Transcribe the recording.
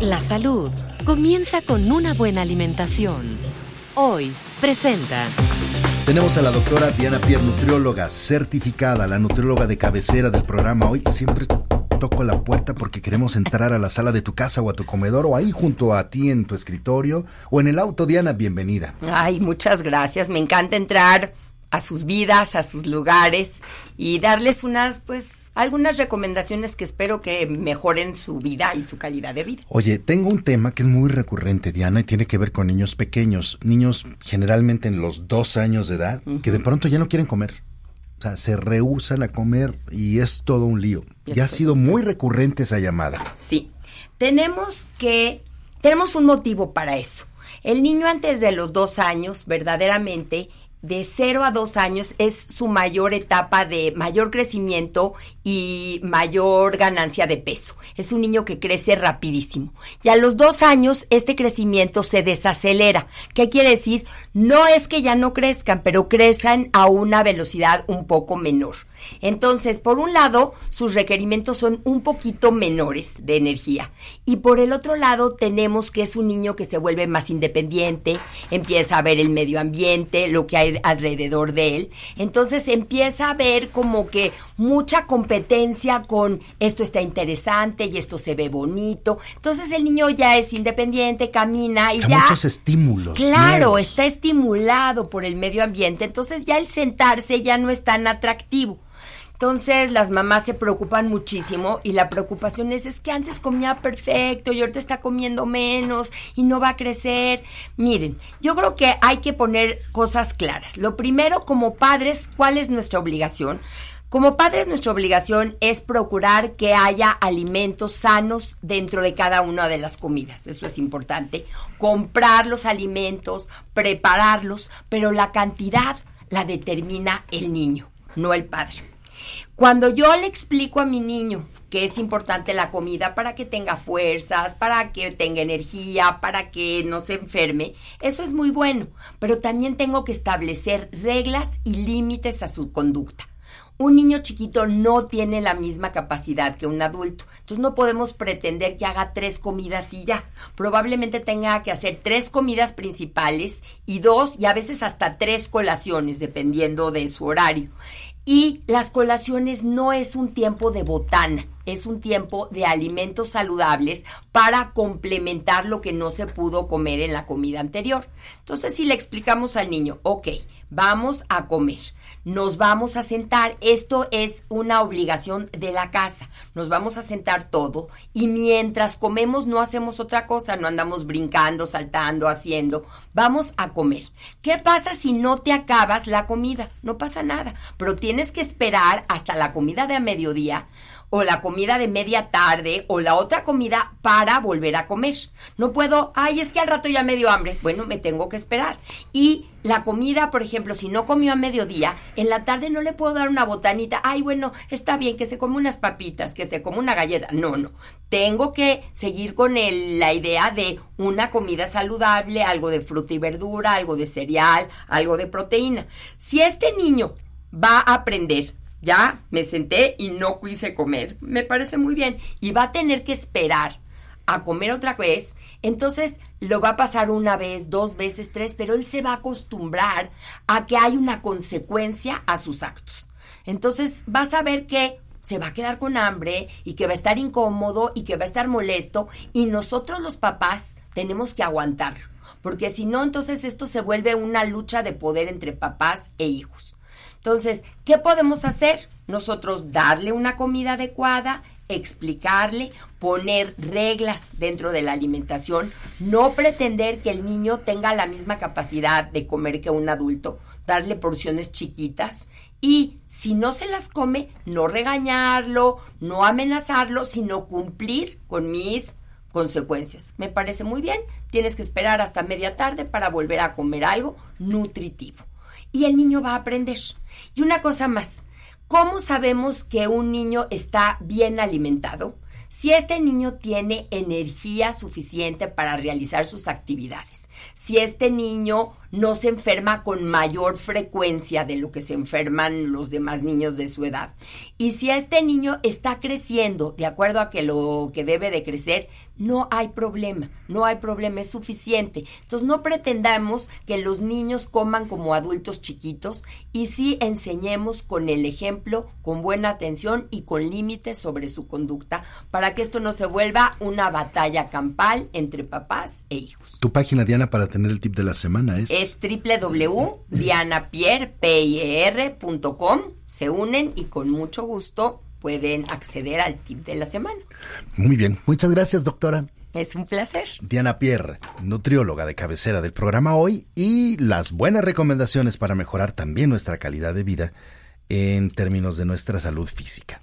La salud comienza con una buena alimentación. Hoy presenta... Tenemos a la doctora Diana Pierre, nutrióloga certificada, la nutrióloga de cabecera del programa. Hoy siempre toco la puerta porque queremos entrar a la sala de tu casa o a tu comedor o ahí junto a ti en tu escritorio o en el auto. Diana, bienvenida. Ay, muchas gracias. Me encanta entrar a sus vidas, a sus lugares y darles unas, pues, algunas recomendaciones que espero que mejoren su vida y su calidad de vida. Oye, tengo un tema que es muy recurrente, Diana, y tiene que ver con niños pequeños, niños generalmente en los dos años de edad, que de pronto ya no quieren comer. O sea, se rehusan a comer y es todo un lío. Ya ha sido muy recurrente esa llamada. Sí. Tenemos que, tenemos un motivo para eso. El niño antes de los dos años, verdaderamente, de 0 a 2 años es su mayor etapa de mayor crecimiento y mayor ganancia de peso. Es un niño que crece rapidísimo. Y a los 2 años este crecimiento se desacelera. ¿Qué quiere decir? No es que ya no crezcan, pero crezcan a una velocidad un poco menor. Entonces, por un lado, sus requerimientos son un poquito menores de energía. Y por el otro lado, tenemos que es un niño que se vuelve más independiente, empieza a ver el medio ambiente, lo que hay alrededor de él. Entonces, empieza a ver como que mucha competencia con esto está interesante y esto se ve bonito. Entonces, el niño ya es independiente, camina y ya. muchos estímulos. Claro, está estimulado por el medio ambiente. Entonces, ya el sentarse ya no es tan atractivo. Entonces las mamás se preocupan muchísimo y la preocupación es, es que antes comía perfecto y ahorita está comiendo menos y no va a crecer. Miren, yo creo que hay que poner cosas claras. Lo primero, como padres, ¿cuál es nuestra obligación? Como padres, nuestra obligación es procurar que haya alimentos sanos dentro de cada una de las comidas. Eso es importante. Comprar los alimentos, prepararlos, pero la cantidad la determina el niño, no el padre. Cuando yo le explico a mi niño que es importante la comida para que tenga fuerzas, para que tenga energía, para que no se enferme, eso es muy bueno, pero también tengo que establecer reglas y límites a su conducta. Un niño chiquito no tiene la misma capacidad que un adulto. Entonces no podemos pretender que haga tres comidas y ya. Probablemente tenga que hacer tres comidas principales y dos y a veces hasta tres colaciones, dependiendo de su horario. Y las colaciones no es un tiempo de botana, es un tiempo de alimentos saludables para complementar lo que no se pudo comer en la comida anterior. Entonces, si le explicamos al niño, ok, vamos a comer, nos vamos a sentar, esto es una obligación de la casa, nos vamos a sentar todo y mientras comemos no hacemos otra cosa, no andamos brincando, saltando, haciendo, vamos a comer. ¿Qué pasa si no te acabas la comida? No pasa nada, pero tienes que esperar hasta la comida de a mediodía o la comida de media tarde o la otra comida para volver a comer. No puedo, ay, es que al rato ya me dio hambre. Bueno, me tengo que esperar. Y la comida, por ejemplo, si no comió a mediodía, en la tarde no le puedo dar una botanita. Ay, bueno, está bien que se come unas papitas, que se come una galleta. No, no. Tengo que seguir con el, la idea de una comida saludable, algo de fruta y verdura, algo de cereal, algo de proteína. Si este niño va a aprender ya me senté y no quise comer. Me parece muy bien. Y va a tener que esperar a comer otra vez. Entonces lo va a pasar una vez, dos veces, tres, pero él se va a acostumbrar a que hay una consecuencia a sus actos. Entonces vas a ver que se va a quedar con hambre y que va a estar incómodo y que va a estar molesto y nosotros los papás tenemos que aguantarlo, porque si no, entonces esto se vuelve una lucha de poder entre papás e hijos. Entonces, ¿qué podemos hacer? Nosotros darle una comida adecuada, explicarle, poner reglas dentro de la alimentación, no pretender que el niño tenga la misma capacidad de comer que un adulto, darle porciones chiquitas y si no se las come, no regañarlo, no amenazarlo, sino cumplir con mis consecuencias. Me parece muy bien, tienes que esperar hasta media tarde para volver a comer algo nutritivo. Y el niño va a aprender. Y una cosa más, ¿Cómo sabemos que un niño está bien alimentado? Si este niño tiene energía suficiente para realizar sus actividades, si este niño no se enferma con mayor frecuencia de lo que se enferman los demás niños de su edad, y si este niño está creciendo de acuerdo a que lo que debe de crecer, no hay problema, no hay problema, es suficiente. Entonces no pretendamos que los niños coman como adultos chiquitos y sí enseñemos con el ejemplo, con buena atención y con límites sobre su conducta para que esto no se vuelva una batalla campal entre papás e hijos. Tu página, Diana, para tener el tip de la semana es... Es www.dianapierre.com. Se unen y con mucho gusto pueden acceder al tip de la semana. Muy bien, muchas gracias doctora. Es un placer. Diana Pierre, nutrióloga de cabecera del programa hoy y las buenas recomendaciones para mejorar también nuestra calidad de vida en términos de nuestra salud física.